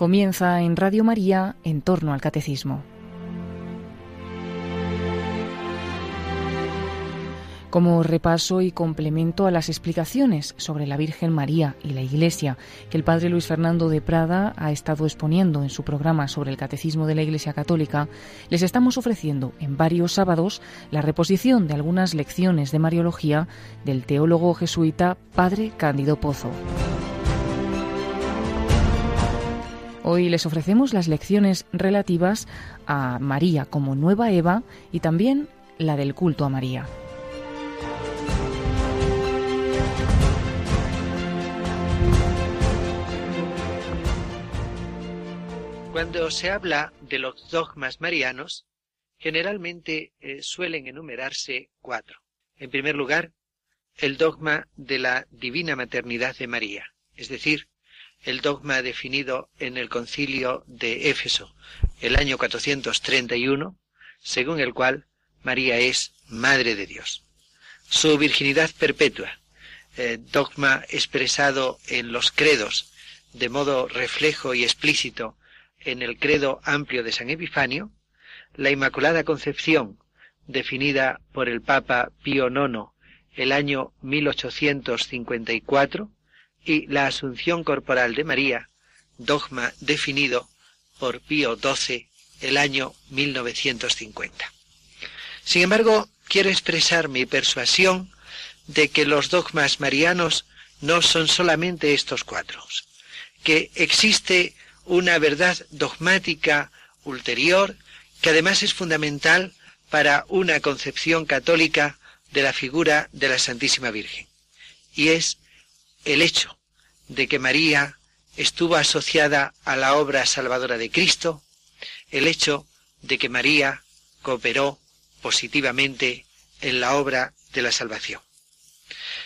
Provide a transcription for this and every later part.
Comienza en Radio María en torno al catecismo. como repaso y complemento a las explicaciones sobre la Virgen María y la Iglesia que el padre Luis Fernando de Prada ha estado exponiendo en su programa sobre el Catecismo de la Iglesia Católica, les estamos ofreciendo en varios sábados la reposición de algunas lecciones de Mariología del teólogo jesuita Padre Cándido Pozo. Hoy les ofrecemos las lecciones relativas a María como nueva Eva y también la del culto a María. Cuando se habla de los dogmas marianos, generalmente eh, suelen enumerarse cuatro. En primer lugar, el dogma de la divina maternidad de María, es decir, el dogma definido en el concilio de Éfeso el año 431, según el cual María es Madre de Dios. Su virginidad perpetua, eh, dogma expresado en los credos de modo reflejo y explícito en el credo amplio de San Epifanio, la Inmaculada Concepción, definida por el Papa Pío IX el año 1854, y la Asunción Corporal de María, dogma definido por Pío XII el año 1950. Sin embargo, quiero expresar mi persuasión de que los dogmas marianos no son solamente estos cuatro, que existe una verdad dogmática ulterior que además es fundamental para una concepción católica de la figura de la Santísima Virgen. Y es el hecho de que María estuvo asociada a la obra salvadora de Cristo, el hecho de que María cooperó positivamente en la obra de la salvación.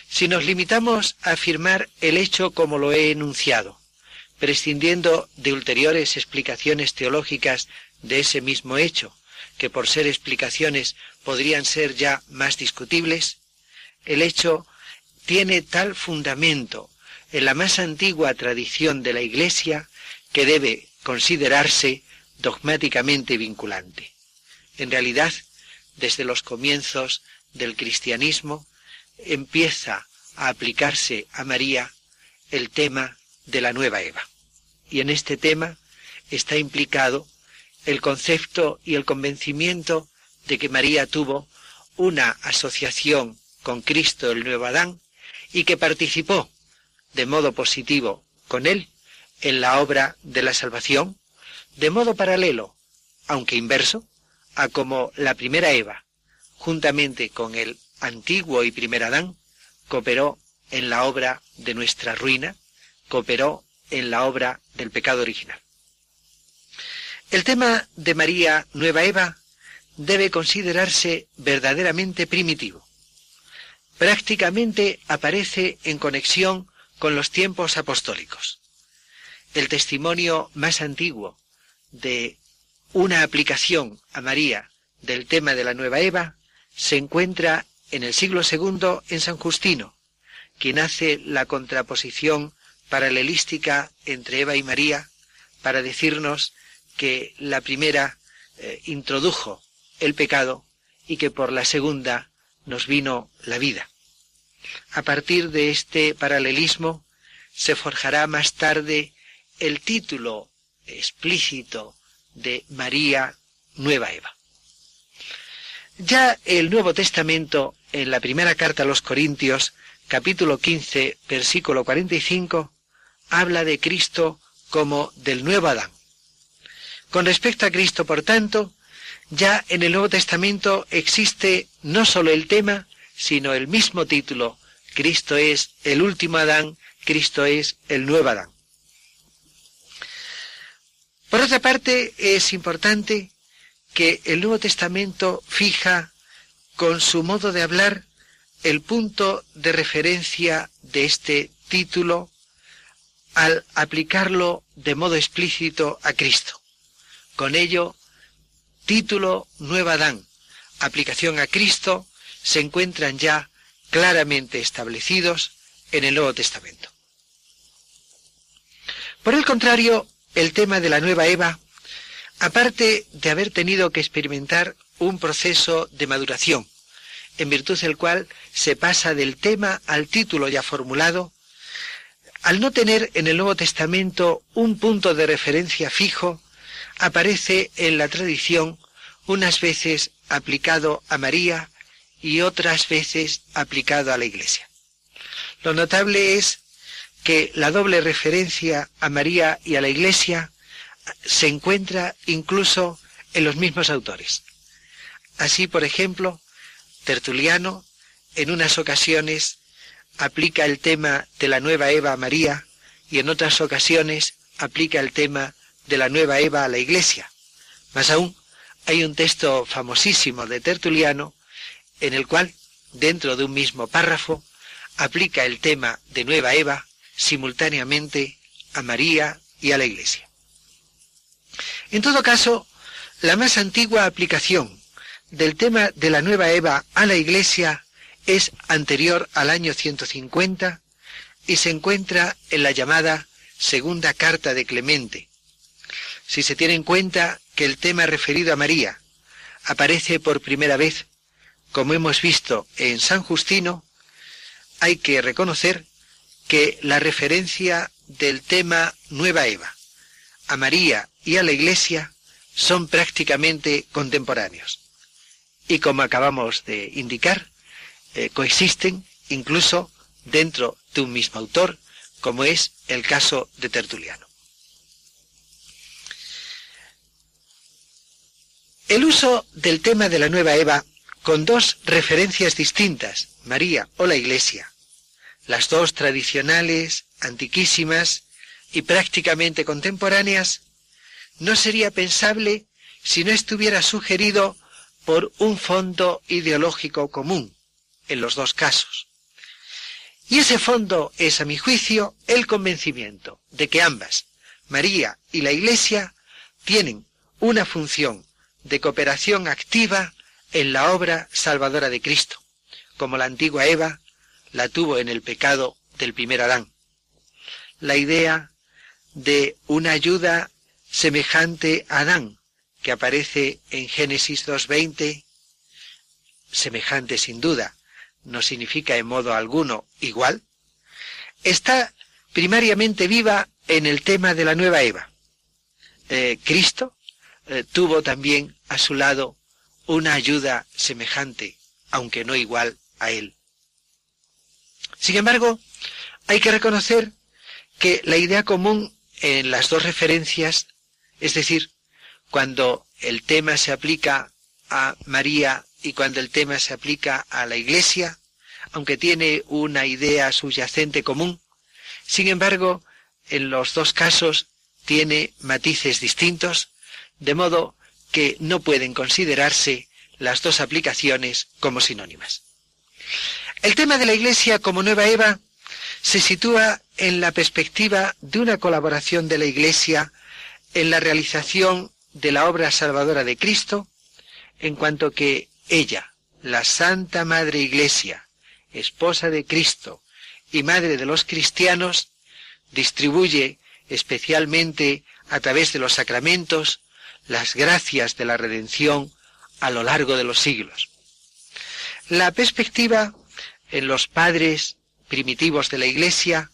Si nos limitamos a afirmar el hecho como lo he enunciado, prescindiendo de ulteriores explicaciones teológicas de ese mismo hecho, que por ser explicaciones podrían ser ya más discutibles, el hecho tiene tal fundamento en la más antigua tradición de la Iglesia que debe considerarse dogmáticamente vinculante. En realidad, desde los comienzos del cristianismo, empieza a aplicarse a María el tema de la nueva Eva. Y en este tema está implicado el concepto y el convencimiento de que María tuvo una asociación con Cristo el nuevo Adán y que participó de modo positivo con él en la obra de la salvación, de modo paralelo, aunque inverso, a como la primera Eva, juntamente con el antiguo y primer Adán, cooperó en la obra de nuestra ruina cooperó en la obra del pecado original. El tema de María Nueva Eva debe considerarse verdaderamente primitivo. Prácticamente aparece en conexión con los tiempos apostólicos. El testimonio más antiguo de una aplicación a María del tema de la Nueva Eva se encuentra en el siglo II en San Justino, quien hace la contraposición paralelística entre Eva y María para decirnos que la primera eh, introdujo el pecado y que por la segunda nos vino la vida. A partir de este paralelismo se forjará más tarde el título explícito de María Nueva Eva. Ya el Nuevo Testamento, en la primera carta a los Corintios, capítulo 15, versículo 45, habla de Cristo como del nuevo Adán. Con respecto a Cristo, por tanto, ya en el Nuevo Testamento existe no solo el tema, sino el mismo título. Cristo es el último Adán, Cristo es el nuevo Adán. Por otra parte, es importante que el Nuevo Testamento fija con su modo de hablar el punto de referencia de este título al aplicarlo de modo explícito a Cristo. Con ello, título Nueva Adán, aplicación a Cristo, se encuentran ya claramente establecidos en el Nuevo Testamento. Por el contrario, el tema de la nueva Eva, aparte de haber tenido que experimentar un proceso de maduración, en virtud del cual se pasa del tema al título ya formulado, al no tener en el Nuevo Testamento un punto de referencia fijo, aparece en la tradición unas veces aplicado a María y otras veces aplicado a la Iglesia. Lo notable es que la doble referencia a María y a la Iglesia se encuentra incluso en los mismos autores. Así, por ejemplo, Tertuliano en unas ocasiones aplica el tema de la nueva Eva a María y en otras ocasiones aplica el tema de la nueva Eva a la Iglesia. Más aún, hay un texto famosísimo de Tertuliano en el cual, dentro de un mismo párrafo, aplica el tema de nueva Eva simultáneamente a María y a la Iglesia. En todo caso, la más antigua aplicación del tema de la nueva Eva a la Iglesia es anterior al año 150 y se encuentra en la llamada Segunda Carta de Clemente. Si se tiene en cuenta que el tema referido a María aparece por primera vez, como hemos visto en San Justino, hay que reconocer que la referencia del tema Nueva Eva a María y a la Iglesia son prácticamente contemporáneos. Y como acabamos de indicar, eh, coexisten incluso dentro de un mismo autor, como es el caso de Tertuliano. El uso del tema de la nueva Eva con dos referencias distintas, María o la Iglesia, las dos tradicionales, antiquísimas y prácticamente contemporáneas, no sería pensable si no estuviera sugerido por un fondo ideológico común en los dos casos. Y ese fondo es, a mi juicio, el convencimiento de que ambas, María y la Iglesia, tienen una función de cooperación activa en la obra salvadora de Cristo, como la antigua Eva la tuvo en el pecado del primer Adán. La idea de una ayuda semejante a Adán, que aparece en Génesis 2.20, semejante sin duda, no significa en modo alguno igual, está primariamente viva en el tema de la nueva Eva. Eh, Cristo eh, tuvo también a su lado una ayuda semejante, aunque no igual a él. Sin embargo, hay que reconocer que la idea común en las dos referencias, es decir, cuando el tema se aplica a María y cuando el tema se aplica a la Iglesia, aunque tiene una idea subyacente común, sin embargo, en los dos casos tiene matices distintos, de modo que no pueden considerarse las dos aplicaciones como sinónimas. El tema de la Iglesia como nueva Eva se sitúa en la perspectiva de una colaboración de la Iglesia en la realización de la obra salvadora de Cristo, en cuanto que ella, la Santa Madre Iglesia, esposa de Cristo y madre de los cristianos, distribuye especialmente a través de los sacramentos las gracias de la redención a lo largo de los siglos. La perspectiva en los padres primitivos de la Iglesia,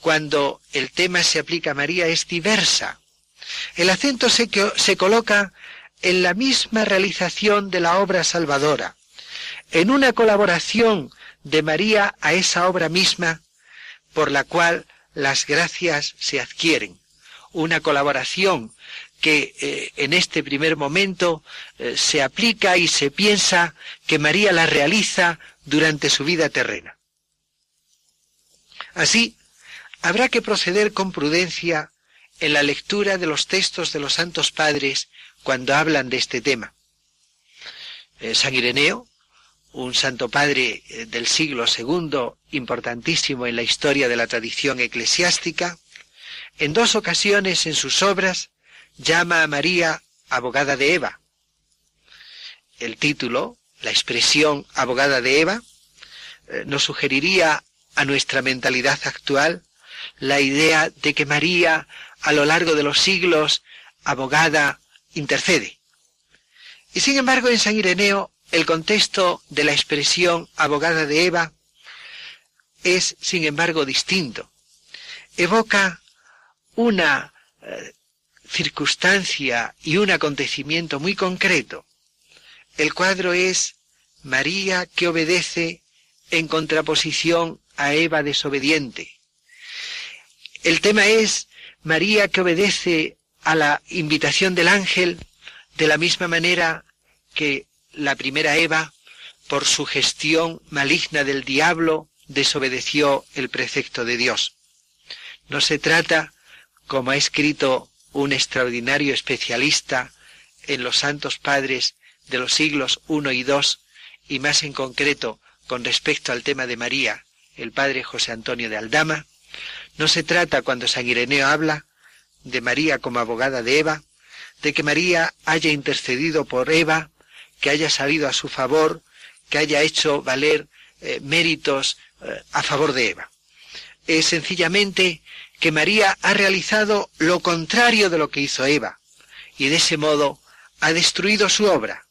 cuando el tema se aplica a María, es diversa. El acento se, coloca en la misma realización de la obra salvadora, en una colaboración de María a esa obra misma por la cual las gracias se adquieren, una colaboración que eh, en este primer momento eh, se aplica y se piensa que María la realiza durante su vida terrena. Así, habrá que proceder con prudencia en la lectura de los textos de los santos padres cuando hablan de este tema. Eh, San Ireneo, un santo padre del siglo II, importantísimo en la historia de la tradición eclesiástica, en dos ocasiones en sus obras llama a María abogada de Eva. El título, la expresión abogada de Eva, eh, nos sugeriría a nuestra mentalidad actual la idea de que María, a lo largo de los siglos, abogada, intercede. Y sin embargo, en San Ireneo, el contexto de la expresión abogada de Eva es, sin embargo, distinto. Evoca una eh, circunstancia y un acontecimiento muy concreto. El cuadro es María que obedece en contraposición a Eva desobediente. El tema es María que obedece a la invitación del ángel de la misma manera que la primera Eva, por su gestión maligna del diablo, desobedeció el precepto de Dios. No se trata, como ha escrito un extraordinario especialista en los santos padres de los siglos I y II, y más en concreto con respecto al tema de María, el padre José Antonio de Aldama, no se trata cuando San Ireneo habla de María como abogada de Eva, de que María haya intercedido por Eva, que haya salido a su favor, que haya hecho valer eh, méritos eh, a favor de Eva. Es sencillamente que María ha realizado lo contrario de lo que hizo Eva, y de ese modo ha destruido su obra,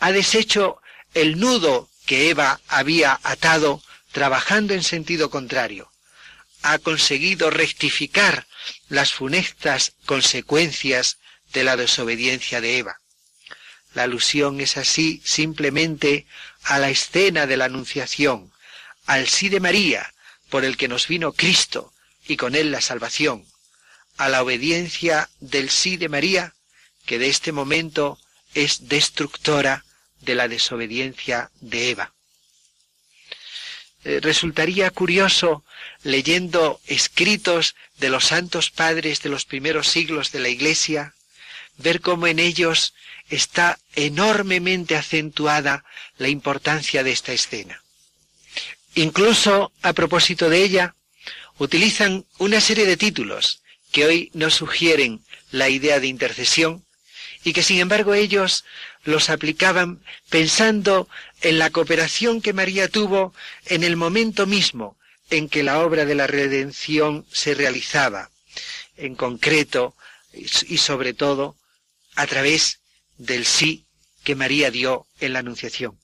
ha deshecho el nudo que Eva había atado trabajando en sentido contrario, ha conseguido rectificar las funestas consecuencias de la desobediencia de Eva. La alusión es así simplemente a la escena de la Anunciación, al sí de María, por el que nos vino Cristo y con él la salvación, a la obediencia del sí de María, que de este momento es destructora de la desobediencia de Eva. Eh, resultaría curioso, leyendo escritos de los santos padres de los primeros siglos de la Iglesia, ver cómo en ellos está enormemente acentuada la importancia de esta escena. Incluso a propósito de ella, utilizan una serie de títulos que hoy nos sugieren la idea de intercesión y que sin embargo ellos los aplicaban pensando en la cooperación que María tuvo en el momento mismo en que la obra de la redención se realizaba, en concreto y sobre todo a través del sí que María dio en la Anunciación.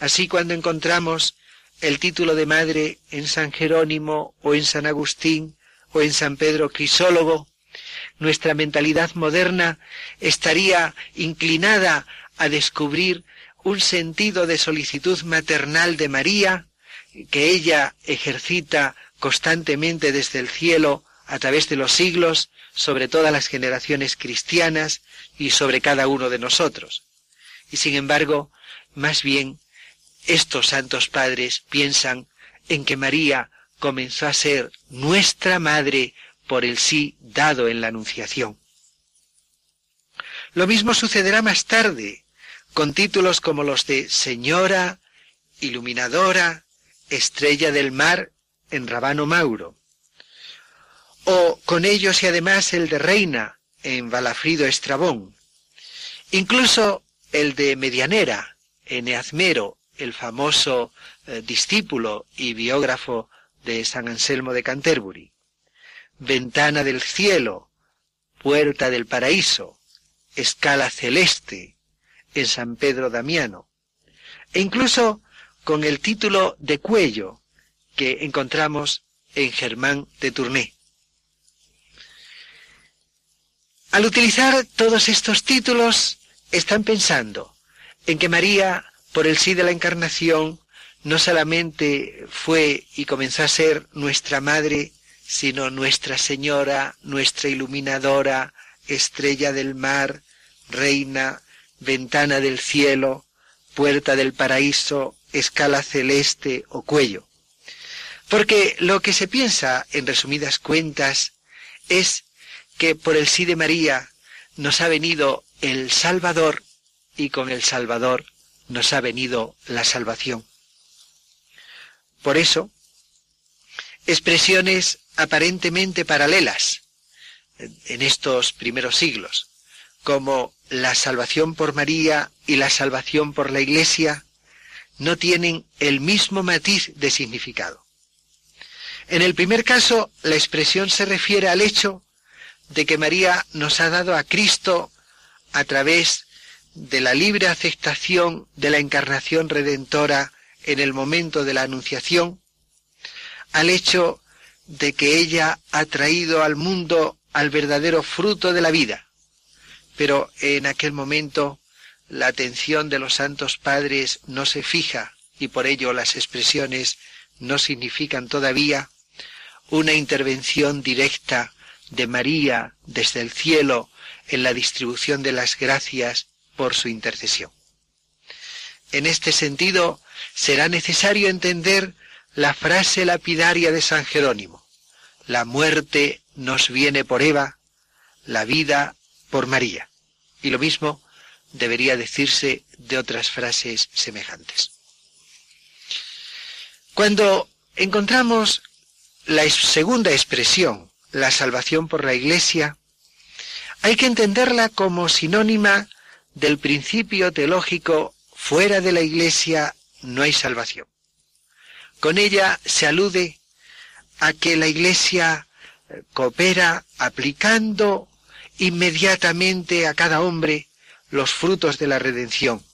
Así cuando encontramos el título de madre en San Jerónimo o en San Agustín o en San Pedro Crisólogo, nuestra mentalidad moderna estaría inclinada a descubrir un sentido de solicitud maternal de María que ella ejercita constantemente desde el cielo a través de los siglos sobre todas las generaciones cristianas y sobre cada uno de nosotros. Y sin embargo, más bien, estos santos padres piensan en que María comenzó a ser nuestra madre por el sí dado en la Anunciación. Lo mismo sucederá más tarde, con títulos como los de Señora, Iluminadora, Estrella del Mar en Rabano Mauro, o con ellos y además el de Reina en Balafrido Estrabón, incluso el de Medianera en Eazmero, el famoso eh, discípulo y biógrafo de San Anselmo de Canterbury, Ventana del cielo, Puerta del paraíso, Escala celeste en San Pedro Damiano, e incluso con el título de cuello que encontramos en Germán de Tournai. Al utilizar todos estos títulos, están pensando en que María, por el sí de la encarnación, no solamente fue y comenzó a ser nuestra madre, sino nuestra Señora, nuestra iluminadora, estrella del mar, reina, ventana del cielo, puerta del paraíso, escala celeste o cuello. Porque lo que se piensa, en resumidas cuentas, es que por el sí de María nos ha venido el Salvador y con el Salvador nos ha venido la salvación. Por eso, expresiones aparentemente paralelas en estos primeros siglos, como la salvación por María y la salvación por la Iglesia, no tienen el mismo matiz de significado. En el primer caso, la expresión se refiere al hecho de que María nos ha dado a Cristo a través de la libre aceptación de la encarnación redentora en el momento de la anunciación, al hecho de que ella ha traído al mundo al verdadero fruto de la vida. Pero en aquel momento la atención de los santos padres no se fija y por ello las expresiones no significan todavía una intervención directa de María desde el cielo en la distribución de las gracias por su intercesión. En este sentido, será necesario entender la frase lapidaria de San Jerónimo. La muerte nos viene por Eva, la vida por María. Y lo mismo debería decirse de otras frases semejantes. Cuando encontramos la segunda expresión, la salvación por la Iglesia, hay que entenderla como sinónima del principio teológico fuera de la Iglesia no hay salvación. Con ella se alude a que la Iglesia eh, coopera aplicando inmediatamente a cada hombre los frutos de la redención.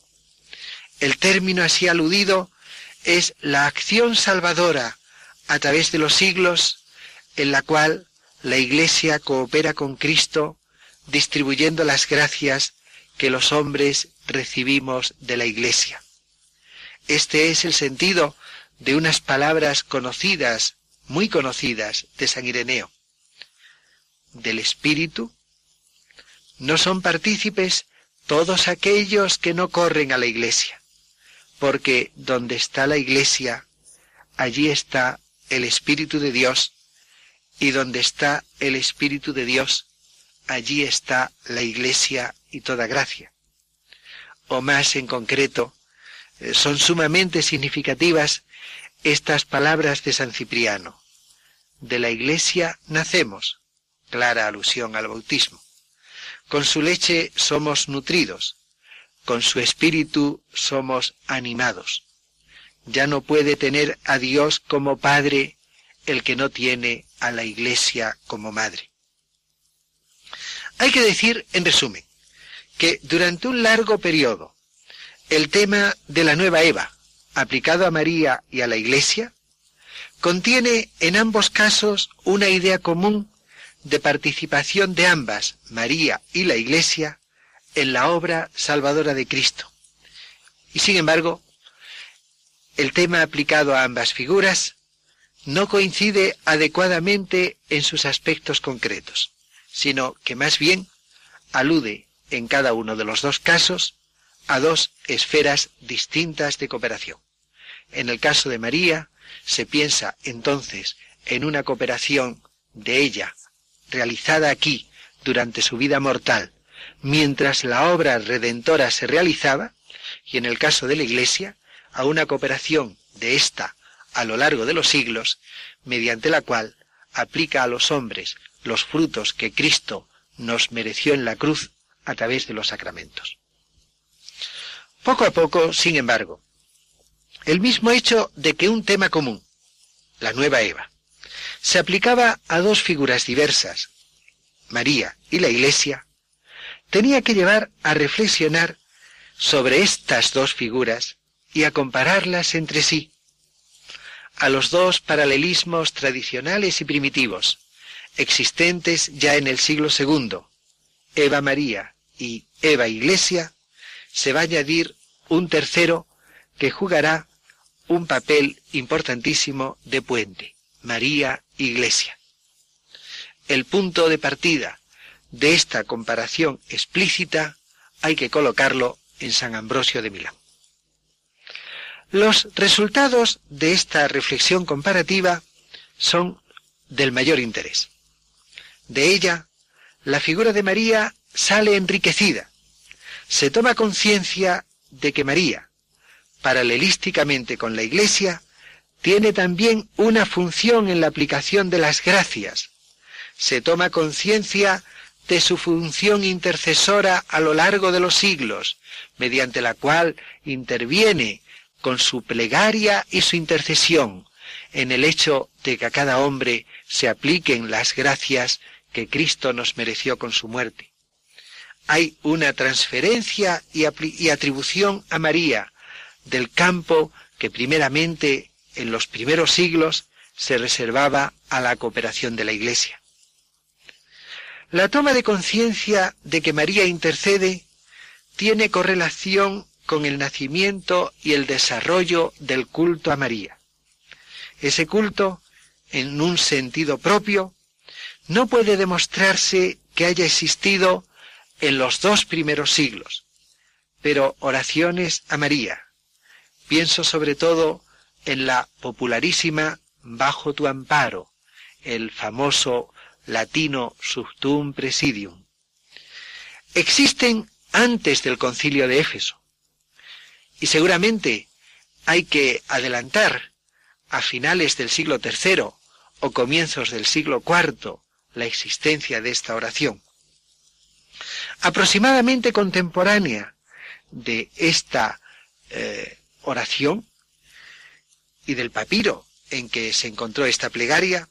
El término así aludido es la acción salvadora a través de los siglos en la cual la Iglesia coopera con Cristo distribuyendo las gracias que los hombres recibimos de la Iglesia. Este es el sentido de unas palabras conocidas, muy conocidas, de San Ireneo. Del Espíritu no son partícipes todos aquellos que no corren a la Iglesia, porque donde está la Iglesia, allí está el Espíritu de Dios, y donde está el Espíritu de Dios, allí está la Iglesia y toda gracia. O más en concreto, eh, son sumamente significativas estas palabras de San Cipriano. De la Iglesia nacemos, clara alusión al bautismo. Con su leche somos nutridos, con su espíritu somos animados. Ya no puede tener a Dios como Padre el que no tiene a la Iglesia como Madre. Hay que decir, en resumen, que durante un largo periodo el tema de la nueva Eva, aplicado a María y a la Iglesia, contiene en ambos casos una idea común de participación de ambas, María y la Iglesia, en la obra salvadora de Cristo. Y sin embargo, el tema aplicado a ambas figuras no coincide adecuadamente en sus aspectos concretos, sino que más bien alude en cada uno de los dos casos a dos esferas distintas de cooperación. En el caso de María, se piensa entonces en una cooperación de ella realizada aquí durante su vida mortal, mientras la obra redentora se realizaba, y en el caso de la Iglesia, a una cooperación de ésta a lo largo de los siglos, mediante la cual aplica a los hombres los frutos que Cristo nos mereció en la cruz a través de los sacramentos. Poco a poco, sin embargo, el mismo hecho de que un tema común, la nueva Eva, se aplicaba a dos figuras diversas, María y la Iglesia, tenía que llevar a reflexionar sobre estas dos figuras y a compararlas entre sí, a los dos paralelismos tradicionales y primitivos, existentes ya en el siglo II, Eva María y Eva Iglesia, se va a añadir un tercero que jugará un papel importantísimo de puente, María Iglesia. El punto de partida de esta comparación explícita hay que colocarlo en San Ambrosio de Milán. Los resultados de esta reflexión comparativa son del mayor interés. De ella, la figura de María sale enriquecida. Se toma conciencia de que María, paralelísticamente con la Iglesia, tiene también una función en la aplicación de las gracias. Se toma conciencia de su función intercesora a lo largo de los siglos, mediante la cual interviene con su plegaria y su intercesión en el hecho de que a cada hombre se apliquen las gracias que Cristo nos mereció con su muerte. Hay una transferencia y, atribución a María del campo que primeramente en los primeros siglos se reservaba a la cooperación de la Iglesia. La toma de conciencia de que María intercede tiene correlación con el nacimiento y el desarrollo del culto a María. Ese culto, en un sentido propio, no puede demostrarse que haya existido en los dos primeros siglos, pero oraciones a María. Pienso sobre todo en la popularísima Bajo tu amparo, el famoso latino Subtum Presidium. Existen antes del concilio de Éfeso, y seguramente hay que adelantar a finales del siglo III o comienzos del siglo IV la existencia de esta oración. Aproximadamente contemporánea de esta eh, oración y del papiro en que se encontró esta plegaria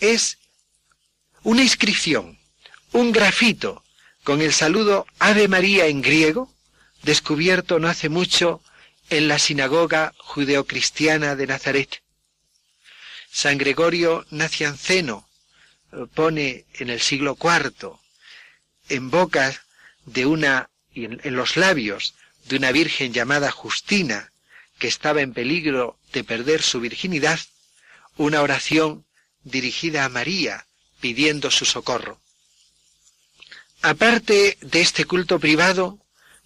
es una inscripción, un grafito con el saludo Ave María en griego, descubierto no hace mucho en la sinagoga judeocristiana de Nazaret. San Gregorio Nacianceno eh, pone en el siglo IV en boca de una, en, en los labios de una virgen llamada Justina, que estaba en peligro de perder su virginidad, una oración dirigida a María pidiendo su socorro. Aparte de este culto privado,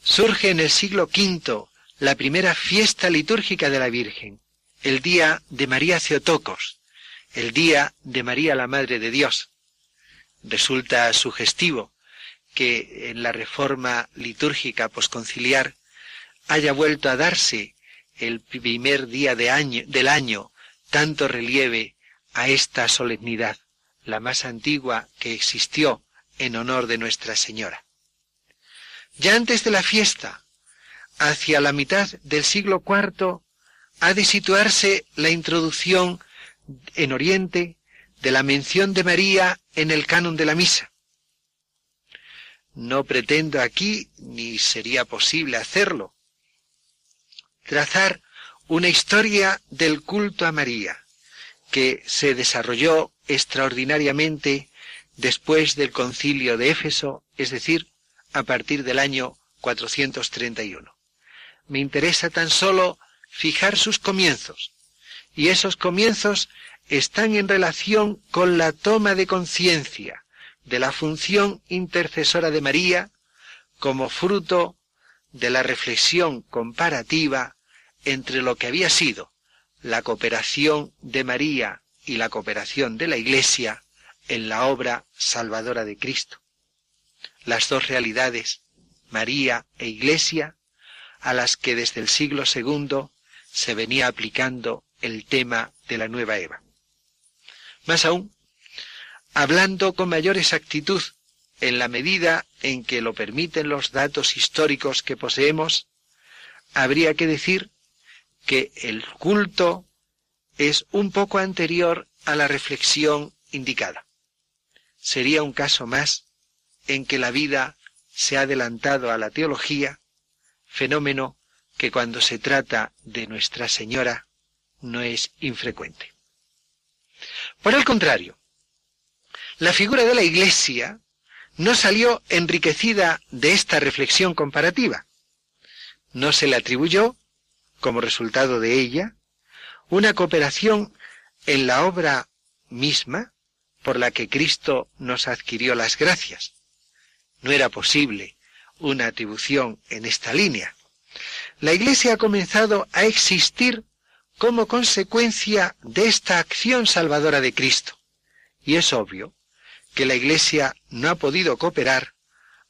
surge en el siglo V la primera fiesta litúrgica de la Virgen, el día de María Ceotocos, el día de María la Madre de Dios. Resulta sugestivo que en la reforma litúrgica posconciliar haya vuelto a darse el primer día del año tanto relieve a esta solemnidad, la más antigua que existió en honor de Nuestra Señora. Ya antes de la fiesta, hacia la mitad del siglo IV ha de situarse la introducción en Oriente de la mención de María en el canon de la misa. No pretendo aquí, ni sería posible hacerlo, trazar una historia del culto a María, que se desarrolló extraordinariamente después del concilio de Éfeso, es decir, a partir del año 431 me interesa tan solo fijar sus comienzos. Y esos comienzos están en relación con la toma de conciencia de la función intercesora de María como fruto de la reflexión comparativa entre lo que había sido la cooperación de María y la cooperación de la Iglesia en la obra salvadora de Cristo. Las dos realidades, María e Iglesia, a las que desde el siglo II se venía aplicando el tema de la nueva Eva. Más aún, hablando con mayor exactitud en la medida en que lo permiten los datos históricos que poseemos, habría que decir que el culto es un poco anterior a la reflexión indicada. Sería un caso más en que la vida se ha adelantado a la teología fenómeno que cuando se trata de Nuestra Señora no es infrecuente. Por el contrario, la figura de la Iglesia no salió enriquecida de esta reflexión comparativa. No se le atribuyó, como resultado de ella, una cooperación en la obra misma por la que Cristo nos adquirió las gracias. No era posible una atribución en esta línea. La Iglesia ha comenzado a existir como consecuencia de esta acción salvadora de Cristo. Y es obvio que la Iglesia no ha podido cooperar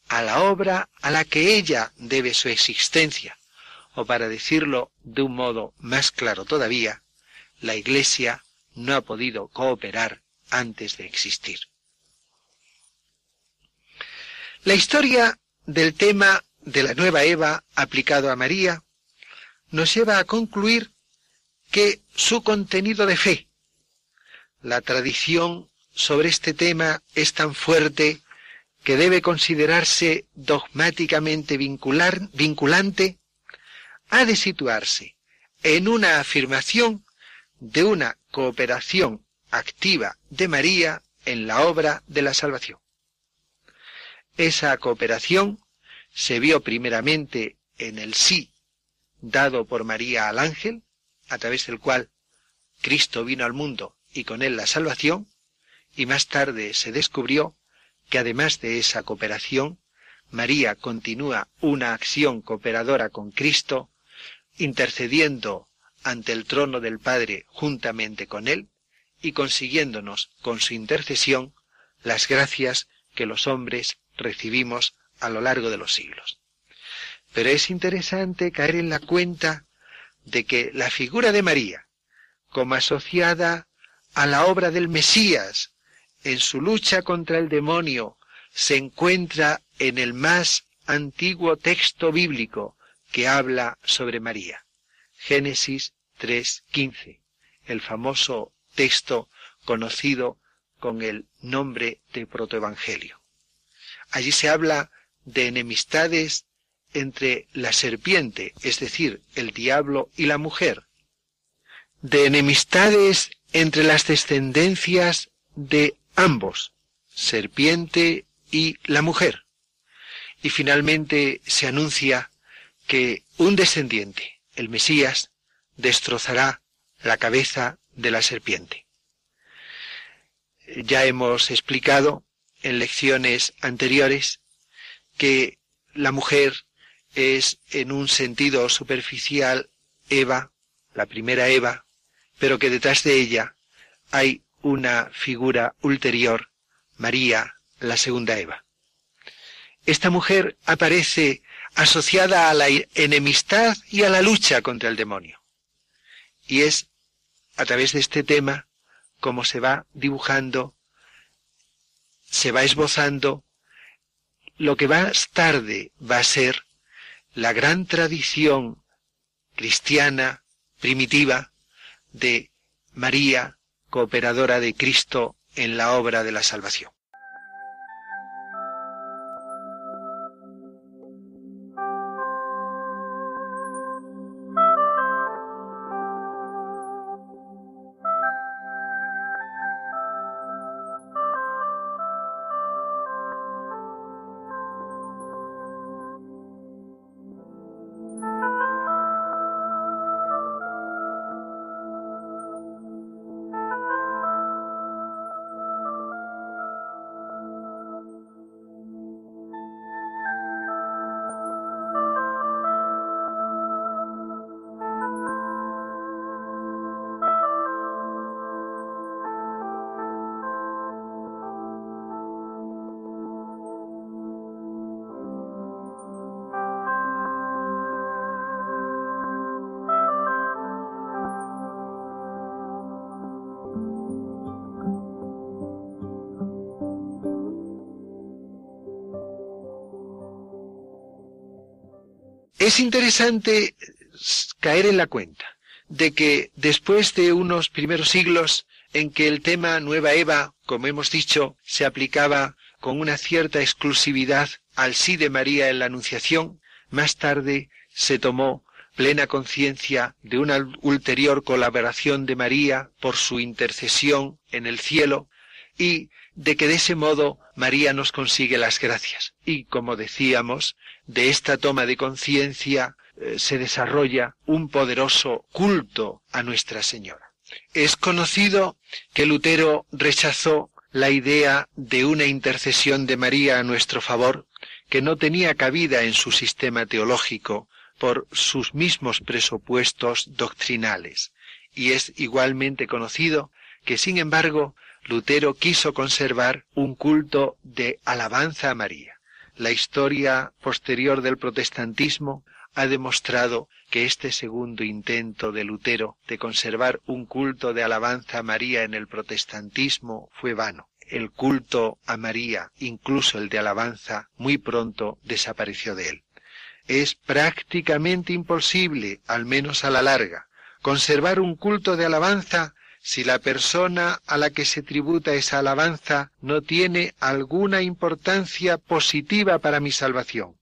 a la obra a la que ella debe su existencia. O para decirlo de un modo más claro todavía, la Iglesia no ha podido cooperar antes de existir. La historia del tema de la nueva Eva aplicado a María nos lleva a concluir que su contenido de fe. La tradición sobre este tema es tan fuerte que debe considerarse dogmáticamente vinculante, ha de situarse en una afirmación de una cooperación activa de María en la obra de la salvación. Esa cooperación se vio primeramente en el sí dado por María al ángel, a través del cual Cristo vino al mundo y con él la salvación, y más tarde se descubrió que además de esa cooperación, María continúa una acción cooperadora con Cristo, intercediendo ante el trono del Padre juntamente con Él y consiguiéndonos con su intercesión las gracias que los hombres recibimos a lo largo de los siglos. Pero es interesante caer en la cuenta de que la figura de María, como asociada a la obra del Mesías en su lucha contra el demonio, se encuentra en el más antiguo texto bíblico que habla sobre María. Génesis 3.15, el famoso texto conocido con el nombre de protoevangelio. Allí se habla de enemistades entre la serpiente, es decir, el diablo y la mujer, de enemistades entre las descendencias de ambos, serpiente y la mujer. Y finalmente se anuncia que un descendiente, el Mesías, destrozará la cabeza de la serpiente. Ya hemos explicado en lecciones anteriores que la mujer es en un sentido superficial Eva, la primera Eva, pero que detrás de ella hay una figura ulterior, María, la segunda Eva. Esta mujer aparece asociada a la enemistad y a la lucha contra el demonio. Y es a través de este tema como se va dibujando, se va esbozando lo que más tarde va a ser la gran tradición cristiana primitiva de María, cooperadora de Cristo en la obra de la salvación. Es interesante caer en la cuenta de que después de unos primeros siglos en que el tema Nueva Eva, como hemos dicho, se aplicaba con una cierta exclusividad al sí de María en la Anunciación, más tarde se tomó plena conciencia de una ulterior colaboración de María por su intercesión en el cielo y de que de ese modo María nos consigue las gracias. Y como decíamos, de esta toma de conciencia eh, se desarrolla un poderoso culto a Nuestra Señora. Es conocido que Lutero rechazó la idea de una intercesión de María a nuestro favor, que no tenía cabida en su sistema teológico por sus mismos presupuestos doctrinales. Y es igualmente conocido que, sin embargo, Lutero quiso conservar un culto de alabanza a María. La historia posterior del protestantismo ha demostrado que este segundo intento de Lutero de conservar un culto de alabanza a María en el protestantismo fue vano. El culto a María, incluso el de alabanza, muy pronto desapareció de él. Es prácticamente imposible, al menos a la larga, conservar un culto de alabanza si la persona a la que se tributa esa alabanza no tiene alguna importancia positiva para mi salvación.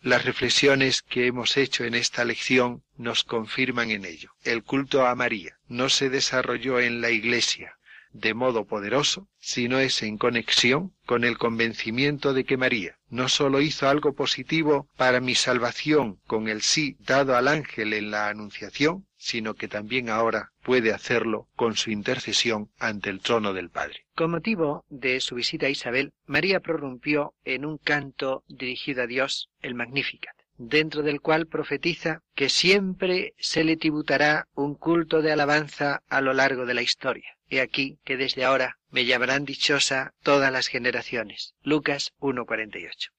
Las reflexiones que hemos hecho en esta lección nos confirman en ello. El culto a María no se desarrolló en la Iglesia de modo poderoso, sino es en conexión con el convencimiento de que María no sólo hizo algo positivo para mi salvación con el sí dado al ángel en la Anunciación, sino que también ahora puede hacerlo con su intercesión ante el trono del Padre. Con motivo de su visita a Isabel, María prorrumpió en un canto dirigido a Dios, el Magnificat, dentro del cual profetiza que siempre se le tributará un culto de alabanza a lo largo de la historia. He aquí que desde ahora me llamarán dichosa todas las generaciones. Lucas 1.48.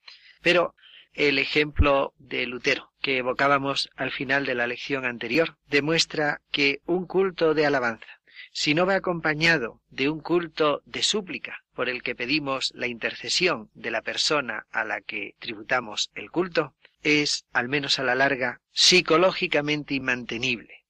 Pero el ejemplo de Lutero, que evocábamos al final de la lección anterior, demuestra que un culto de alabanza, si no va acompañado de un culto de súplica por el que pedimos la intercesión de la persona a la que tributamos el culto, es, al menos a la larga, psicológicamente inmantenible.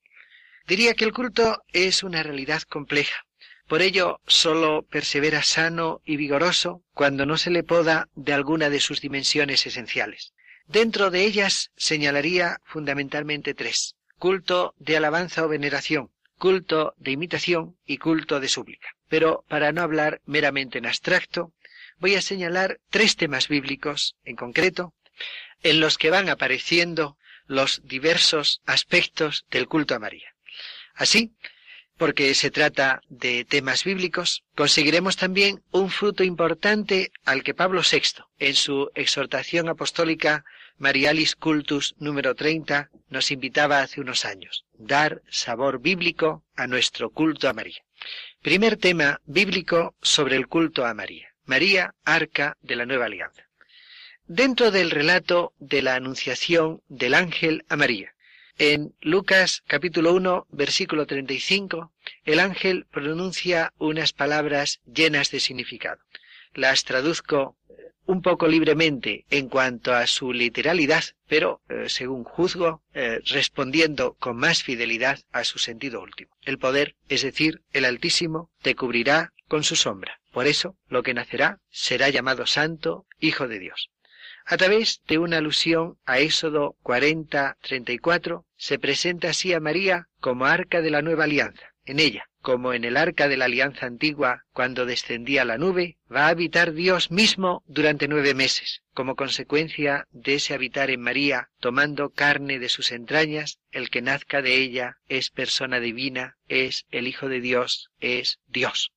Diría que el culto es una realidad compleja, por ello, sólo persevera sano y vigoroso cuando no se le poda de alguna de sus dimensiones esenciales. Dentro de ellas señalaría fundamentalmente tres. Culto de alabanza o veneración, culto de imitación y culto de súplica. Pero para no hablar meramente en abstracto, voy a señalar tres temas bíblicos en concreto en los que van apareciendo los diversos aspectos del culto a María. Así, porque se trata de temas bíblicos, conseguiremos también un fruto importante al que Pablo VI, en su exhortación apostólica Marialis Cultus número 30, nos invitaba hace unos años, dar sabor bíblico a nuestro culto a María. Primer tema bíblico sobre el culto a María. María, arca de la nueva alianza. Dentro del relato de la anunciación del ángel a María, en Lucas capítulo 1, versículo 35, el ángel pronuncia unas palabras llenas de significado. Las traduzco eh, un poco libremente en cuanto a su literalidad, pero, eh, según juzgo, eh, respondiendo con más fidelidad a su sentido último. El poder, es decir, el Altísimo, te cubrirá con su sombra. Por eso, lo que nacerá será llamado Santo, Hijo de Dios. A través de una alusión a Éxodo 40-34, se presenta así a María como arca de la nueva alianza. En ella, como en el arca de la alianza antigua, cuando descendía la nube, va a habitar Dios mismo durante nueve meses. Como consecuencia de ese habitar en María, tomando carne de sus entrañas, el que nazca de ella es persona divina, es el Hijo de Dios, es Dios.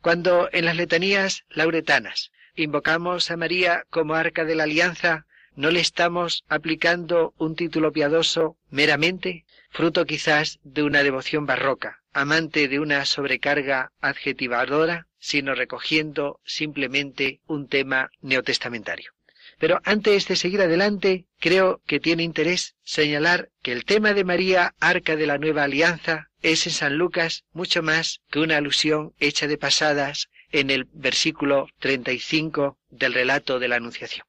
Cuando en las letanías lauretanas invocamos a María como arca de la alianza, ¿no le estamos aplicando un título piadoso meramente, fruto quizás de una devoción barroca, amante de una sobrecarga adjetivadora, sino recogiendo simplemente un tema neotestamentario? Pero antes de seguir adelante, creo que tiene interés señalar que el tema de María, arca de la nueva alianza, es en San Lucas mucho más que una alusión hecha de pasadas en el versículo 35 del relato de la Anunciación.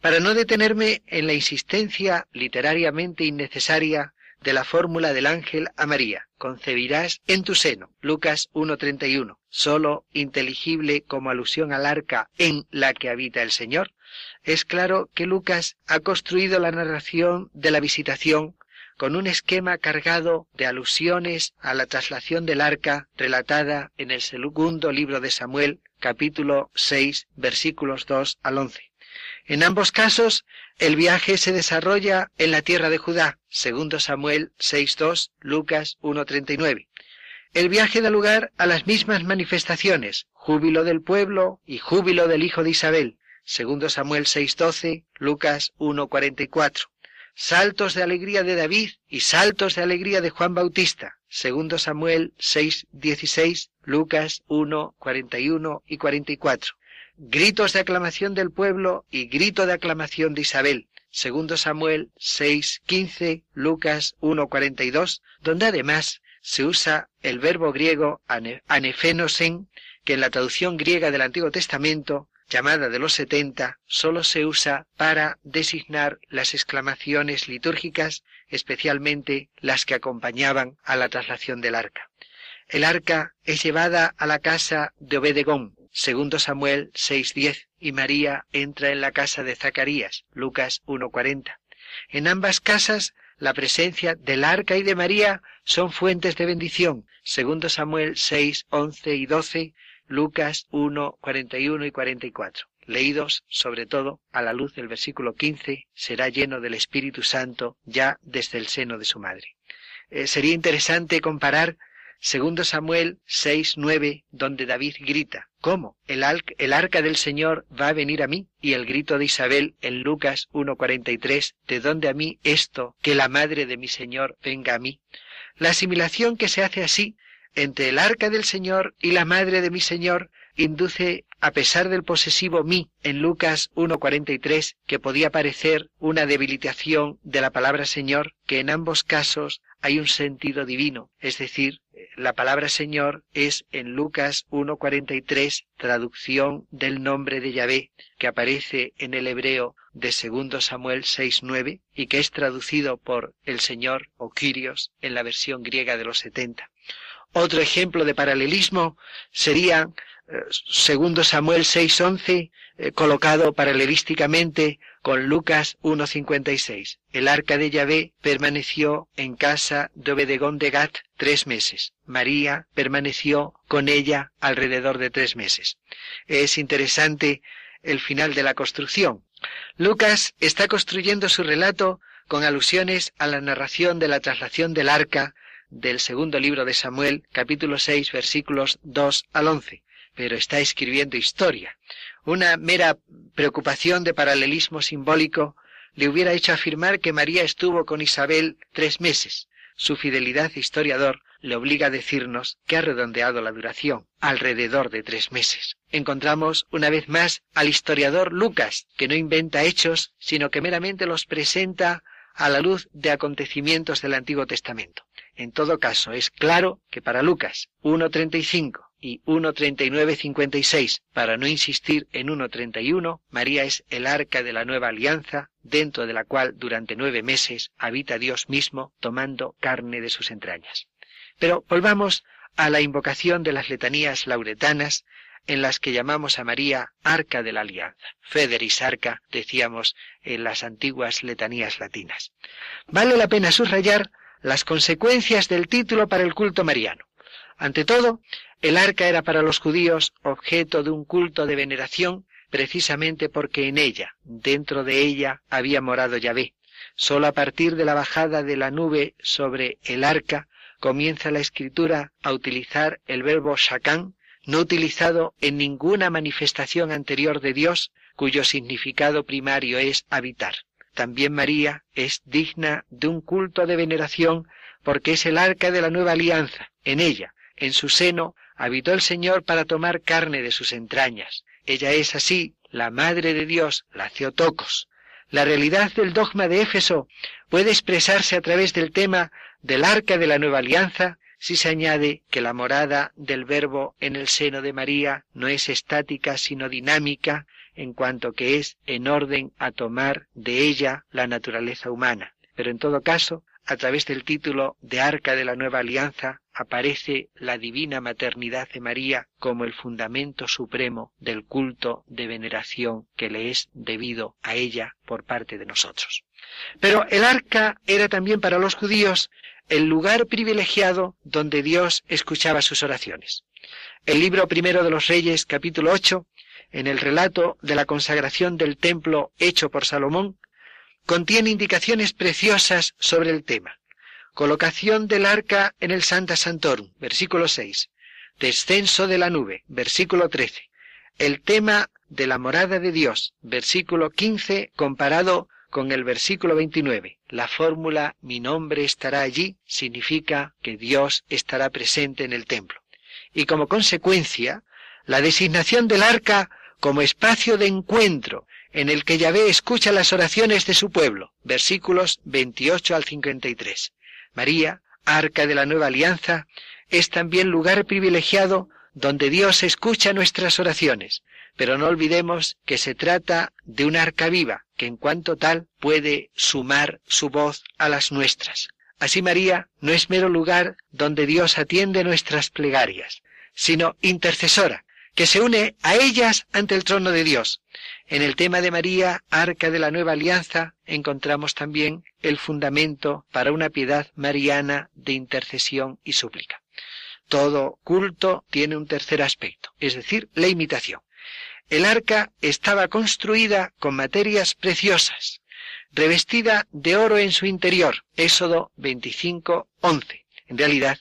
Para no detenerme en la insistencia literariamente innecesaria de la fórmula del ángel a María, concebirás en tu seno, Lucas 1.31, solo inteligible como alusión al arca en la que habita el Señor, es claro que Lucas ha construido la narración de la visitación con un esquema cargado de alusiones a la traslación del arca relatada en el segundo libro de Samuel, capítulo 6, versículos 2 al 11. En ambos casos, el viaje se desarrolla en la tierra de Judá, segundo Samuel 6.2, Lucas 1.39. El viaje da lugar a las mismas manifestaciones, júbilo del pueblo y júbilo del hijo de Isabel, segundo Samuel 6.12, Lucas 1.44 saltos de alegría de David y saltos de alegría de Juan Bautista. Segundo Samuel 6, 16, Lucas 1, 41 y 44. Gritos de aclamación del pueblo y grito de aclamación de Isabel. Segundo Samuel 6, 15, Lucas 1, 42, donde además se usa el verbo griego anefenosen, que en la traducción griega del Antiguo Testamento llamada de los setenta, solo se usa para designar las exclamaciones litúrgicas, especialmente las que acompañaban a la traslación del arca. El arca es llevada a la casa de Obedegón, segundo Samuel 6.10, y María entra en la casa de Zacarías, Lucas 1.40. En ambas casas la presencia del arca y de María son fuentes de bendición, segundo Samuel 6, 11 y 12, Lucas 1, 41 y 44. Leídos, sobre todo, a la luz del versículo 15, será lleno del Espíritu Santo ya desde el seno de su madre. Eh, sería interesante comparar Segundo Samuel 6, 9, donde David grita, ¿cómo? El, el, arca del Señor va a venir a mí. Y el grito de Isabel en Lucas 1.43, ¿de dónde a mí esto, que la madre de mi Señor venga a mí? La asimilación que se hace así entre el arca del Señor y la madre de mi Señor induce, a pesar del posesivo mí en Lucas 1.43, que podía parecer una debilitación de la palabra Señor, que en ambos casos hay un sentido divino, es decir, la palabra Señor es en Lucas 1.43 traducción del nombre de Yahvé, que aparece en el hebreo de 2 Samuel 6.9 y que es traducido por el Señor o Kyrios en la versión griega de los 70. Otro ejemplo de paralelismo sería eh, segundo Samuel 6:11 eh, colocado paralelísticamente con Lucas 1:56. El arca de Yahvé permaneció en casa de Obedegón de Gat tres meses. María permaneció con ella alrededor de tres meses. Es interesante el final de la construcción. Lucas está construyendo su relato con alusiones a la narración de la traslación del arca del segundo libro de Samuel, capítulo 6, versículos 2 al 11, pero está escribiendo historia. Una mera preocupación de paralelismo simbólico le hubiera hecho afirmar que María estuvo con Isabel tres meses. Su fidelidad de historiador le obliga a decirnos que ha redondeado la duración, alrededor de tres meses. Encontramos una vez más al historiador Lucas, que no inventa hechos, sino que meramente los presenta a la luz de acontecimientos del Antiguo Testamento. En todo caso, es claro que para Lucas 1.35 y 1.39.56, para no insistir en 1.31, María es el arca de la nueva alianza, dentro de la cual durante nueve meses habita Dios mismo tomando carne de sus entrañas. Pero volvamos a la invocación de las letanías lauretanas, en las que llamamos a María Arca de la Alianza. Federis Arca, decíamos en las antiguas letanías latinas. Vale la pena subrayar las consecuencias del título para el culto mariano. Ante todo, el arca era para los judíos objeto de un culto de veneración precisamente porque en ella, dentro de ella, había morado Yahvé. Solo a partir de la bajada de la nube sobre el arca comienza la escritura a utilizar el verbo shakán, no utilizado en ninguna manifestación anterior de Dios, cuyo significado primario es habitar. También María es digna de un culto de veneración porque es el arca de la nueva alianza. En ella, en su seno, habitó el Señor para tomar carne de sus entrañas. Ella es así la Madre de Dios, la Theotocos. La realidad del dogma de Éfeso puede expresarse a través del tema del arca de la nueva alianza si se añade que la morada del Verbo en el seno de María no es estática sino dinámica en cuanto que es en orden a tomar de ella la naturaleza humana. Pero en todo caso, a través del título de Arca de la Nueva Alianza aparece la divina maternidad de María como el fundamento supremo del culto de veneración que le es debido a ella por parte de nosotros. Pero el arca era también para los judíos el lugar privilegiado donde Dios escuchaba sus oraciones. El libro primero de los Reyes, capítulo 8, en el relato de la consagración del templo hecho por Salomón, contiene indicaciones preciosas sobre el tema. Colocación del arca en el Santa Santorum, versículo 6. Descenso de la nube, versículo 13. El tema de la morada de Dios, versículo 15, comparado con el versículo 29. La fórmula mi nombre estará allí significa que Dios estará presente en el templo. Y como consecuencia, la designación del arca como espacio de encuentro en el que Yahvé escucha las oraciones de su pueblo. Versículos 28 al 53. María, arca de la nueva alianza, es también lugar privilegiado donde Dios escucha nuestras oraciones. Pero no olvidemos que se trata de un arca viva, que en cuanto tal puede sumar su voz a las nuestras. Así María no es mero lugar donde Dios atiende nuestras plegarias, sino intercesora, que se une a ellas ante el trono de Dios. En el tema de María, arca de la nueva alianza, encontramos también el fundamento para una piedad mariana de intercesión y súplica. Todo culto tiene un tercer aspecto, es decir, la imitación. El arca estaba construida con materias preciosas, revestida de oro en su interior. Éxodo 25, 11. En realidad,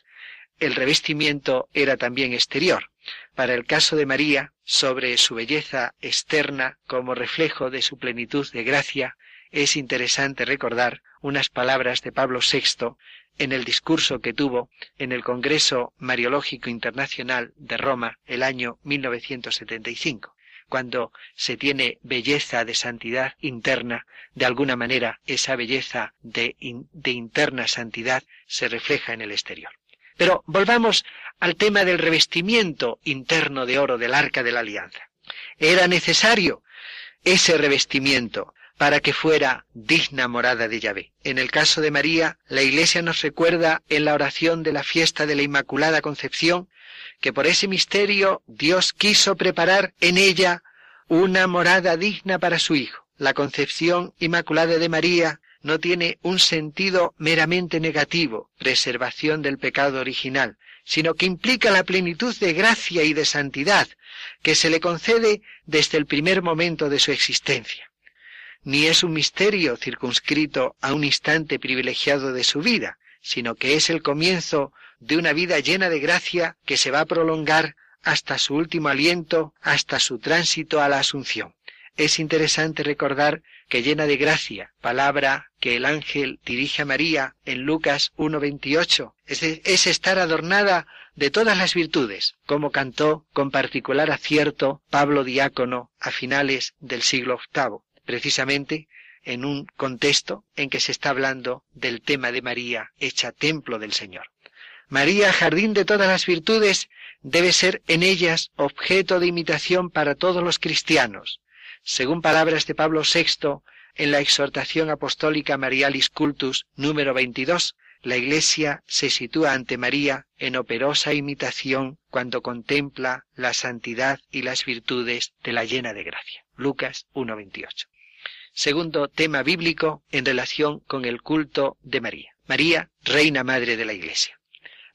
el revestimiento era también exterior. Para el caso de María, sobre su belleza externa como reflejo de su plenitud de gracia, es interesante recordar unas palabras de Pablo VI en el discurso que tuvo en el Congreso Mariológico Internacional de Roma el año 1975 cuando se tiene belleza de santidad interna, de alguna manera esa belleza de, de, interna santidad se refleja en el exterior. Pero volvamos al tema del revestimiento interno de oro del arca de la alianza. Era necesario ese revestimiento para que fuera digna morada de Yahvé. En el caso de María, la Iglesia nos recuerda en la oración de la fiesta de la Inmaculada Concepción que por ese misterio Dios quiso preparar en ella una morada digna para su Hijo. La concepción inmaculada de María no tiene un sentido meramente negativo, preservación del pecado original, sino que implica la plenitud de gracia y de santidad que se le concede desde el primer momento de su existencia. Ni es un misterio circunscrito a un instante privilegiado de su vida, sino que es el comienzo de una vida llena de gracia que se va a prolongar hasta su último aliento, hasta su tránsito a la Asunción. Es interesante recordar que llena de gracia, palabra que el ángel dirige a María en Lucas 1.28, es, es estar adornada de todas las virtudes, como cantó con particular acierto Pablo Diácono a finales del siglo VIII, precisamente en un contexto en que se está hablando del tema de María hecha templo del Señor. María, jardín de todas las virtudes, debe ser en ellas objeto de imitación para todos los cristianos. Según palabras de Pablo VI en la exhortación apostólica Marialis Cultus número 22, la Iglesia se sitúa ante María en operosa imitación cuando contempla la santidad y las virtudes de la llena de gracia. Lucas 1.28. Segundo tema bíblico en relación con el culto de María. María, Reina Madre de la Iglesia.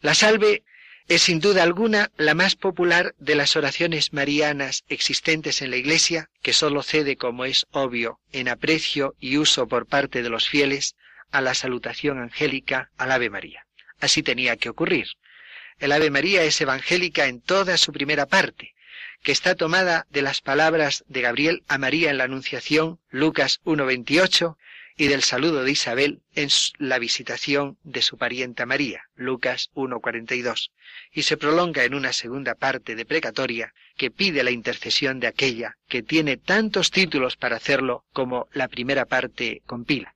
La salve es sin duda alguna la más popular de las oraciones marianas existentes en la Iglesia, que sólo cede, como es obvio, en aprecio y uso por parte de los fieles a la salutación angélica al Ave María. Así tenía que ocurrir. El Ave María es evangélica en toda su primera parte, que está tomada de las palabras de Gabriel a María en la Anunciación, Lucas 1.28, y del saludo de Isabel en la visitación de su parienta María, Lucas 1.42, y se prolonga en una segunda parte de precatoria que pide la intercesión de aquella que tiene tantos títulos para hacerlo como la primera parte compila.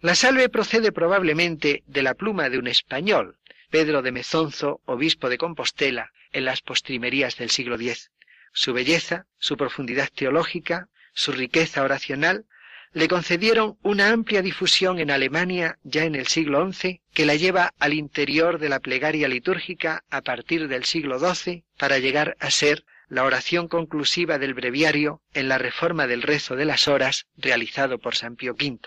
La salve procede probablemente de la pluma de un español, Pedro de Mezonzo, obispo de Compostela, en las postrimerías del siglo X. Su belleza, su profundidad teológica, su riqueza oracional le concedieron una amplia difusión en Alemania ya en el siglo XI, que la lleva al interior de la plegaria litúrgica a partir del siglo XII para llegar a ser la oración conclusiva del breviario en la reforma del rezo de las horas realizado por San Pío V.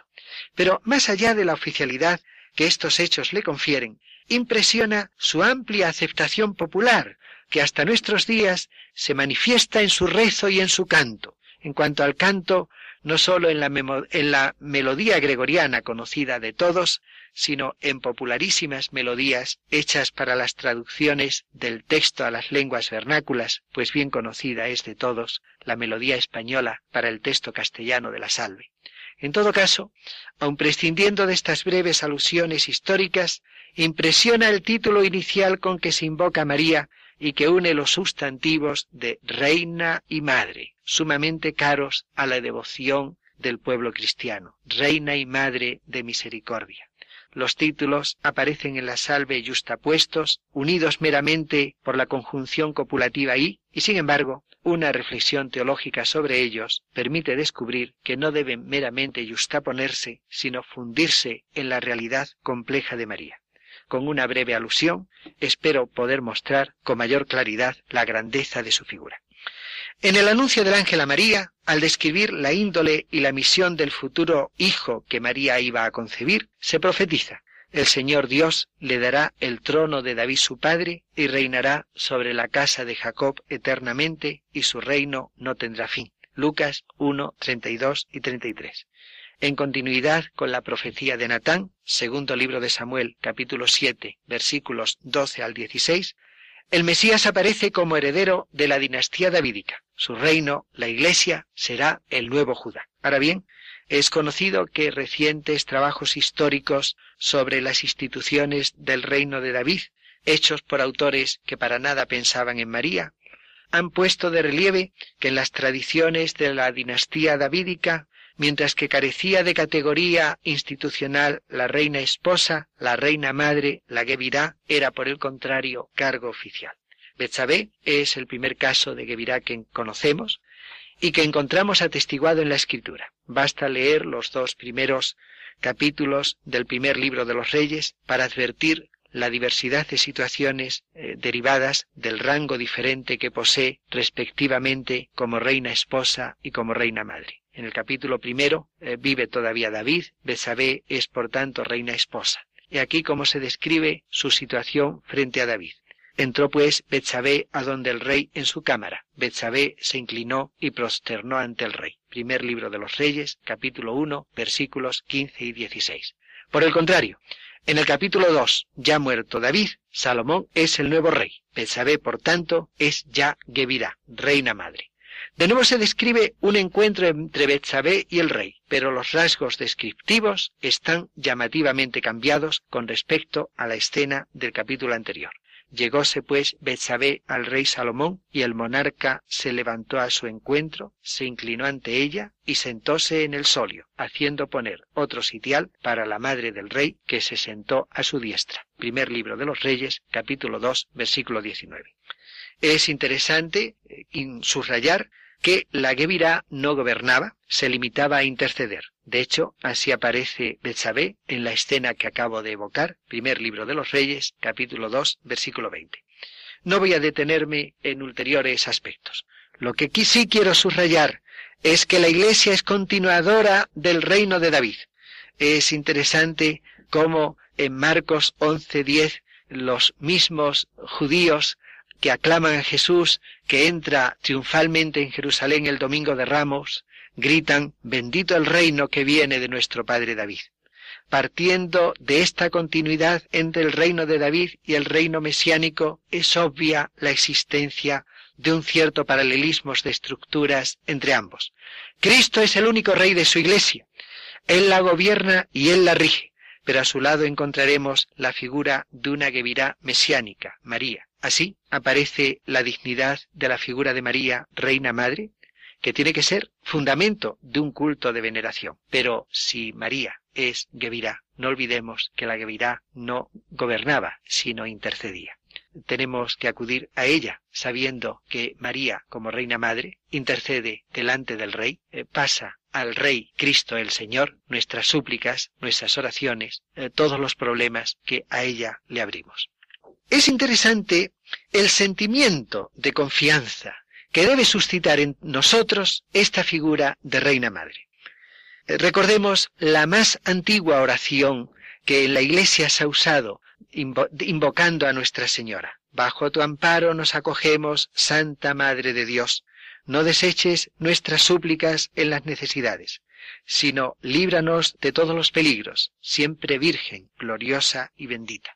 Pero más allá de la oficialidad que estos hechos le confieren, impresiona su amplia aceptación popular, que hasta nuestros días se manifiesta en su rezo y en su canto. En cuanto al canto, no sólo en la, en la melodía gregoriana conocida de todos, sino en popularísimas melodías hechas para las traducciones del texto a las lenguas vernáculas, pues bien conocida es de todos la melodía española para el texto castellano de la salve. En todo caso, aun prescindiendo de estas breves alusiones históricas, impresiona el título inicial con que se invoca a María y que une los sustantivos de reina y madre, sumamente caros a la devoción del pueblo cristiano, reina y madre de misericordia. los títulos aparecen en la salve justapuestos, unidos meramente por la conjunción copulativa y, y sin embargo, una reflexión teológica sobre ellos permite descubrir que no deben meramente justaponerse, sino fundirse en la realidad compleja de María. Con una breve alusión, espero poder mostrar con mayor claridad la grandeza de su figura. En el anuncio del ángel a María, al describir la índole y la misión del futuro hijo que María iba a concebir, se profetiza el Señor Dios le dará el trono de David su padre y reinará sobre la casa de Jacob eternamente y su reino no tendrá fin. Lucas 1, 32 y 33. En continuidad con la profecía de Natán, segundo libro de Samuel, capítulo 7, versículos 12 al 16, el Mesías aparece como heredero de la dinastía davídica. Su reino, la Iglesia, será el nuevo Judá. Ahora bien, es conocido que recientes trabajos históricos sobre las instituciones del reino de David, hechos por autores que para nada pensaban en María, han puesto de relieve que en las tradiciones de la dinastía davídica, mientras que carecía de categoría institucional la reina esposa, la reina madre, la Gevirá, era por el contrario cargo oficial. Betsabé es el primer caso de Gevirá que conocemos, y que encontramos atestiguado en la Escritura. Basta leer los dos primeros capítulos del primer libro de los Reyes para advertir la diversidad de situaciones eh, derivadas del rango diferente que posee respectivamente como reina esposa y como reina madre. En el capítulo primero eh, vive todavía David, Besabé es por tanto reina esposa. Y aquí cómo se describe su situación frente a David. Entró pues Betsabé a donde el rey en su cámara. Betsabé se inclinó y prosternó ante el rey. Primer libro de los Reyes, capítulo 1, versículos 15 y 16. Por el contrario, en el capítulo 2, ya muerto David, Salomón es el nuevo rey. Betsabé, por tanto, es ya Gebirá, reina madre. De nuevo se describe un encuentro entre Betsabé y el rey, pero los rasgos descriptivos están llamativamente cambiados con respecto a la escena del capítulo anterior. Llegóse pues Betsabé al rey Salomón, y el monarca se levantó a su encuentro, se inclinó ante ella y sentóse en el solio, haciendo poner otro sitial para la madre del rey, que se sentó a su diestra. Primer libro de los Reyes, capítulo 2, versículo 19. Es interesante eh, subrayar que la Gebirá no gobernaba, se limitaba a interceder. De hecho, así aparece Betsabé en la escena que acabo de evocar, primer libro de los Reyes, capítulo 2, versículo 20. No voy a detenerme en ulteriores aspectos. Lo que aquí sí quiero subrayar es que la Iglesia es continuadora del reino de David. Es interesante cómo en Marcos 11:10 los mismos judíos que aclaman a Jesús, que entra triunfalmente en Jerusalén el domingo de Ramos, gritan, bendito el reino que viene de nuestro Padre David. Partiendo de esta continuidad entre el reino de David y el reino mesiánico, es obvia la existencia de un cierto paralelismo de estructuras entre ambos. Cristo es el único rey de su iglesia. Él la gobierna y él la rige, pero a su lado encontraremos la figura de una Gevirá mesiánica, María. Así aparece la dignidad de la figura de María, Reina Madre, que tiene que ser fundamento de un culto de veneración. Pero si María es Gevirá, no olvidemos que la Gevirá no gobernaba, sino intercedía. Tenemos que acudir a ella, sabiendo que María, como Reina Madre, intercede delante del Rey, eh, pasa al Rey Cristo el Señor nuestras súplicas, nuestras oraciones, eh, todos los problemas que a ella le abrimos. Es interesante el sentimiento de confianza que debe suscitar en nosotros esta figura de Reina Madre. Eh, recordemos la más antigua oración que en la Iglesia se ha usado invocando a Nuestra Señora. Bajo tu amparo nos acogemos, Santa Madre de Dios. No deseches nuestras súplicas en las necesidades, sino líbranos de todos los peligros, siempre Virgen, gloriosa y bendita.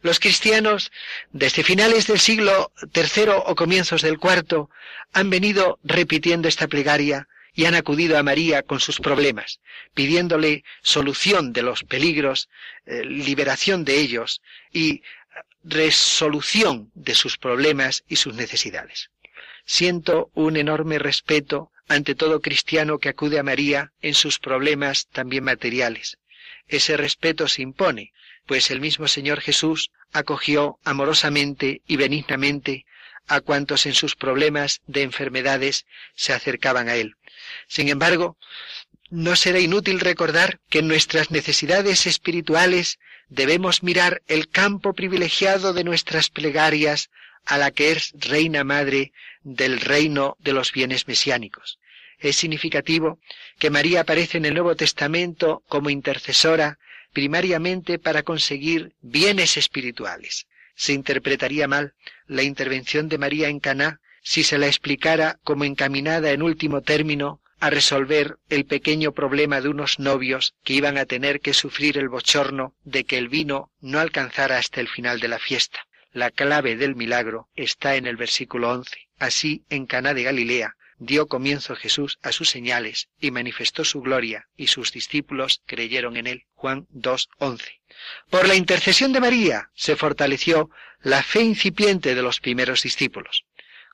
Los cristianos, desde finales del siglo III o comienzos del IV, han venido repitiendo esta plegaria y han acudido a María con sus problemas, pidiéndole solución de los peligros, eh, liberación de ellos y resolución de sus problemas y sus necesidades. Siento un enorme respeto ante todo cristiano que acude a María en sus problemas también materiales ese respeto se impone, pues el mismo Señor Jesús acogió amorosamente y benignamente a cuantos en sus problemas de enfermedades se acercaban a Él. Sin embargo, no será inútil recordar que en nuestras necesidades espirituales debemos mirar el campo privilegiado de nuestras plegarias a la que es Reina Madre del reino de los bienes mesiánicos. Es significativo que María aparece en el Nuevo Testamento como intercesora primariamente para conseguir bienes espirituales. Se interpretaría mal la intervención de María en Caná si se la explicara como encaminada en último término a resolver el pequeño problema de unos novios que iban a tener que sufrir el bochorno de que el vino no alcanzara hasta el final de la fiesta. La clave del milagro está en el versículo 11. Así, en Caná de Galilea, dio comienzo Jesús a sus señales y manifestó su gloria, y sus discípulos creyeron en él. Juan 2.11. Por la intercesión de María se fortaleció la fe incipiente de los primeros discípulos.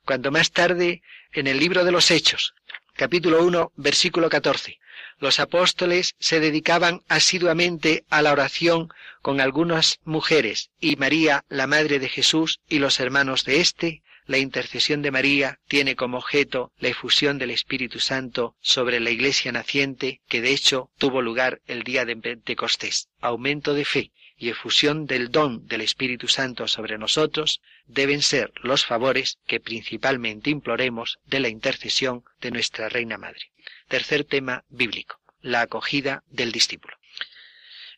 Cuando más tarde, en el libro de los Hechos, capítulo 1, versículo 14. Los apóstoles se dedicaban asiduamente a la oración con algunas mujeres y María, la madre de Jesús, y los hermanos de éste, la intercesión de María tiene como objeto la efusión del Espíritu Santo sobre la iglesia naciente, que de hecho tuvo lugar el día de Pentecostés. Aumento de fe y efusión del don del Espíritu Santo sobre nosotros deben ser los favores que principalmente imploremos de la intercesión de nuestra Reina Madre. Tercer tema bíblico, la acogida del discípulo.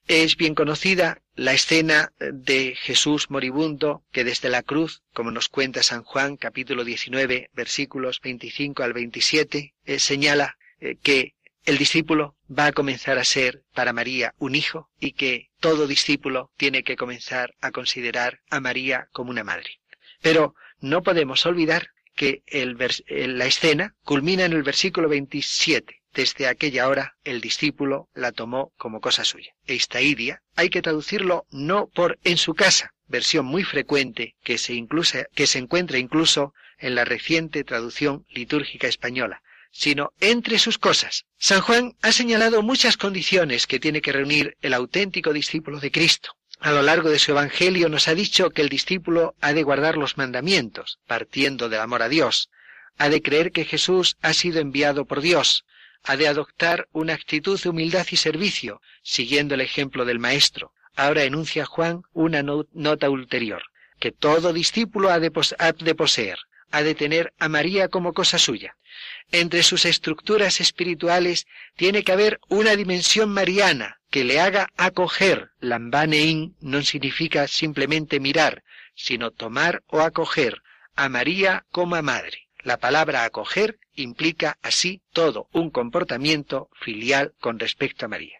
Es bien conocida la escena de Jesús moribundo que desde la cruz, como nos cuenta San Juan capítulo 19 versículos 25 al 27, eh, señala eh, que el discípulo va a comenzar a ser para María un hijo y que todo discípulo tiene que comenzar a considerar a María como una madre. Pero no podemos olvidar que la escena culmina en el versículo 27. Desde aquella hora el discípulo la tomó como cosa suya. Esta idia hay que traducirlo no por en su casa, versión muy frecuente que se, que se encuentra incluso en la reciente traducción litúrgica española, sino entre sus cosas. San Juan ha señalado muchas condiciones que tiene que reunir el auténtico discípulo de Cristo. A lo largo de su Evangelio nos ha dicho que el discípulo ha de guardar los mandamientos, partiendo del amor a Dios, ha de creer que Jesús ha sido enviado por Dios, ha de adoptar una actitud de humildad y servicio, siguiendo el ejemplo del Maestro. Ahora enuncia Juan una nota ulterior, que todo discípulo ha de, poseer, ha de tener a María como cosa suya. Entre sus estructuras espirituales tiene que haber una dimensión mariana que le haga acoger. Lambanein no significa simplemente mirar, sino tomar o acoger a María como a madre. La palabra acoger implica así todo un comportamiento filial con respecto a María.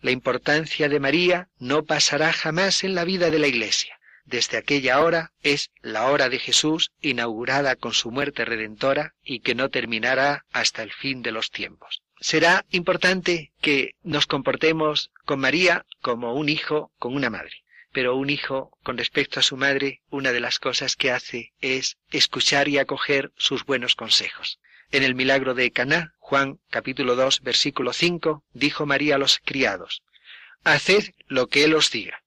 La importancia de María no pasará jamás en la vida de la Iglesia desde aquella hora es la hora de Jesús inaugurada con su muerte redentora y que no terminará hasta el fin de los tiempos. Será importante que nos comportemos con María como un hijo con una madre. Pero un hijo, con respecto a su madre, una de las cosas que hace es escuchar y acoger sus buenos consejos. En el milagro de Caná, Juan capítulo 2 versículo 5, dijo María a los criados, Haced lo que él os diga.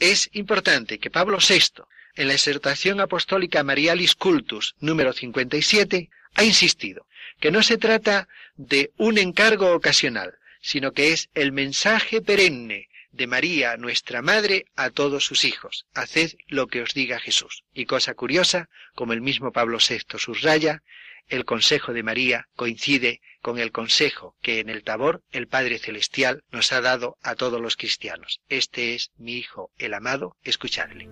Es importante que Pablo VI, en la exhortación apostólica Marialis Cultus número 57, ha insistido que no se trata de un encargo ocasional, sino que es el mensaje perenne de María, nuestra Madre, a todos sus hijos. Haced lo que os diga Jesús. Y cosa curiosa, como el mismo Pablo VI subraya, el consejo de María coincide con el consejo que en el Tabor el Padre Celestial nos ha dado a todos los cristianos. Este es mi Hijo, el amado, escuchadle.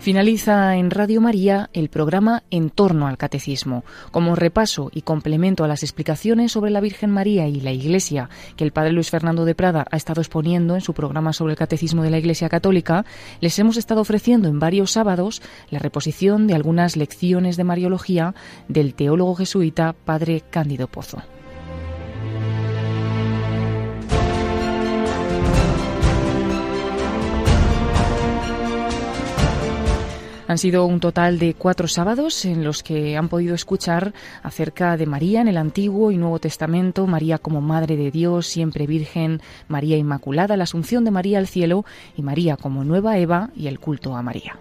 Finaliza en Radio María el programa En torno al Catecismo, como repaso y complemento a las explicaciones sobre la Virgen María y la Iglesia que el Padre Luis Fernando de Prada ha estado exponiendo en su programa sobre el Catecismo de la Iglesia Católica, les hemos estado ofreciendo en varios sábados la reposición de algunas lecciones de Mariología del teólogo jesuita Padre Cándido Pozo. Han sido un total de cuatro sábados en los que han podido escuchar acerca de María en el Antiguo y Nuevo Testamento, María como Madre de Dios, siempre Virgen, María Inmaculada, la Asunción de María al cielo y María como nueva Eva y el culto a María.